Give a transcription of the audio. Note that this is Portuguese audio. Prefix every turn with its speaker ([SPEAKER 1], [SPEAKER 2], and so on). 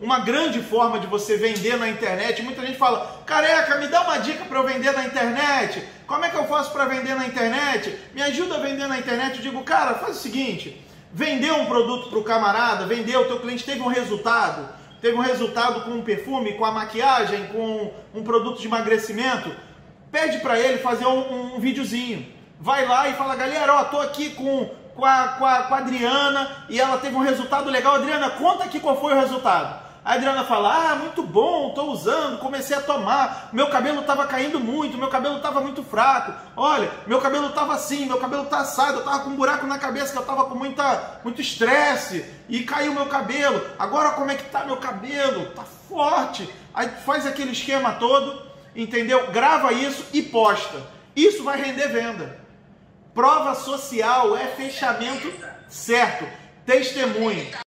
[SPEAKER 1] uma grande forma de você vender na internet. Muita gente fala: "Careca, me dá uma dica para eu vender na internet. Como é que eu faço para vender na internet? Me ajuda a vender na internet". Eu digo: "Cara, faz o seguinte, vendeu um produto para o camarada, vendeu, o teu cliente teve um resultado, teve um resultado com um perfume, com a maquiagem, com um produto de emagrecimento, pede para ele fazer um, um videozinho. Vai lá e fala, galera, ó, tô aqui com, com, a, com, a, com a Adriana e ela teve um resultado legal. Adriana, conta aqui qual foi o resultado. A Adriana fala: Ah, muito bom, estou usando, comecei a tomar. Meu cabelo estava caindo muito, meu cabelo estava muito fraco. Olha, meu cabelo estava assim, meu cabelo está assado, eu estava com um buraco na cabeça que eu estava com muita, muito estresse e caiu meu cabelo. Agora como é que tá meu cabelo? Tá forte. Aí faz aquele esquema todo, entendeu? Grava isso e posta. Isso vai render venda. Prova social é fechamento certo. Testemunho.